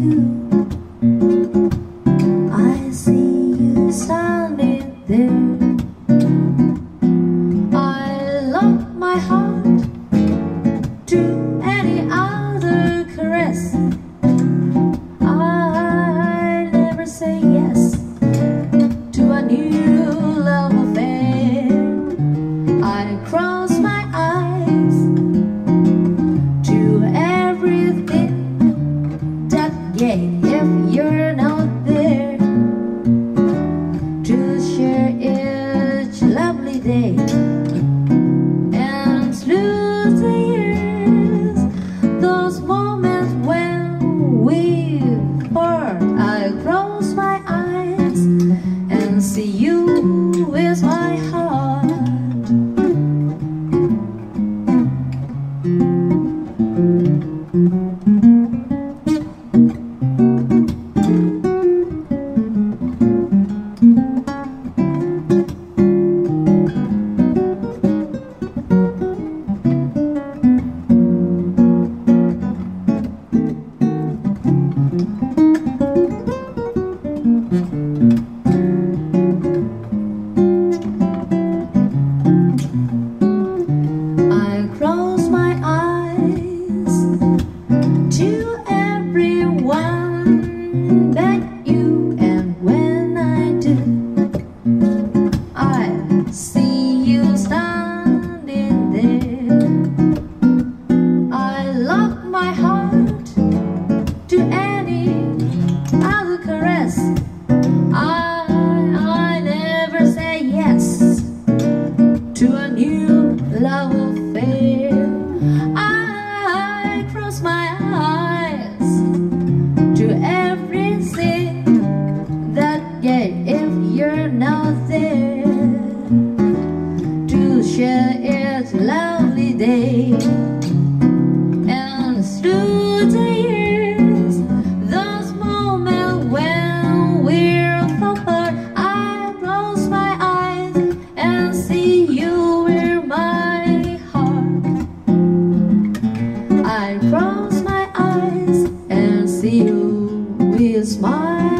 I see you standing there. I lock my heart to any other caress. I never say yes to a new love affair. I cross. Day future is a lovely day. And through the years Those moments when we're apart I close my eyes and see you in my heart. I close my eyes and see you with smile.